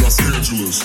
Los Angeles.